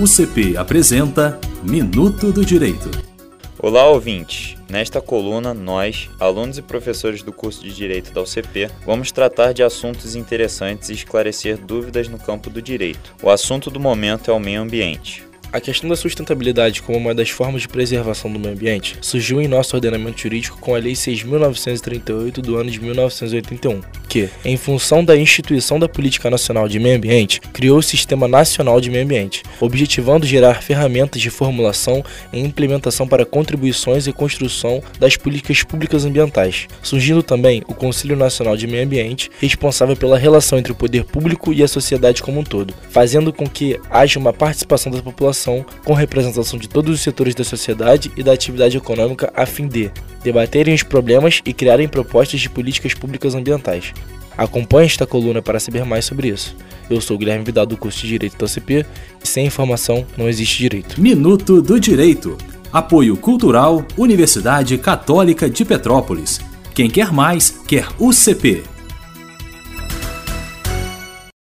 UCP apresenta Minuto do Direito. Olá, ouvintes! Nesta coluna, nós, alunos e professores do curso de Direito da UCP, vamos tratar de assuntos interessantes e esclarecer dúvidas no campo do direito. O assunto do momento é o meio ambiente. A questão da sustentabilidade como uma das formas de preservação do meio ambiente surgiu em nosso ordenamento jurídico com a Lei 6.938 do ano de 1981, que, em função da instituição da Política Nacional de Meio Ambiente, criou o Sistema Nacional de Meio Ambiente, objetivando gerar ferramentas de formulação e implementação para contribuições e construção das políticas públicas ambientais, surgindo também o Conselho Nacional de Meio Ambiente, responsável pela relação entre o poder público e a sociedade como um todo, fazendo com que haja uma participação da população com representação de todos os setores da sociedade e da atividade econômica a fim de debaterem os problemas e criarem propostas de políticas públicas ambientais. Acompanhe esta coluna para saber mais sobre isso. Eu sou o Guilherme Vidal do curso de Direito da UCP e sem informação não existe direito. Minuto do Direito. Apoio Cultural Universidade Católica de Petrópolis. Quem quer mais, quer UCP.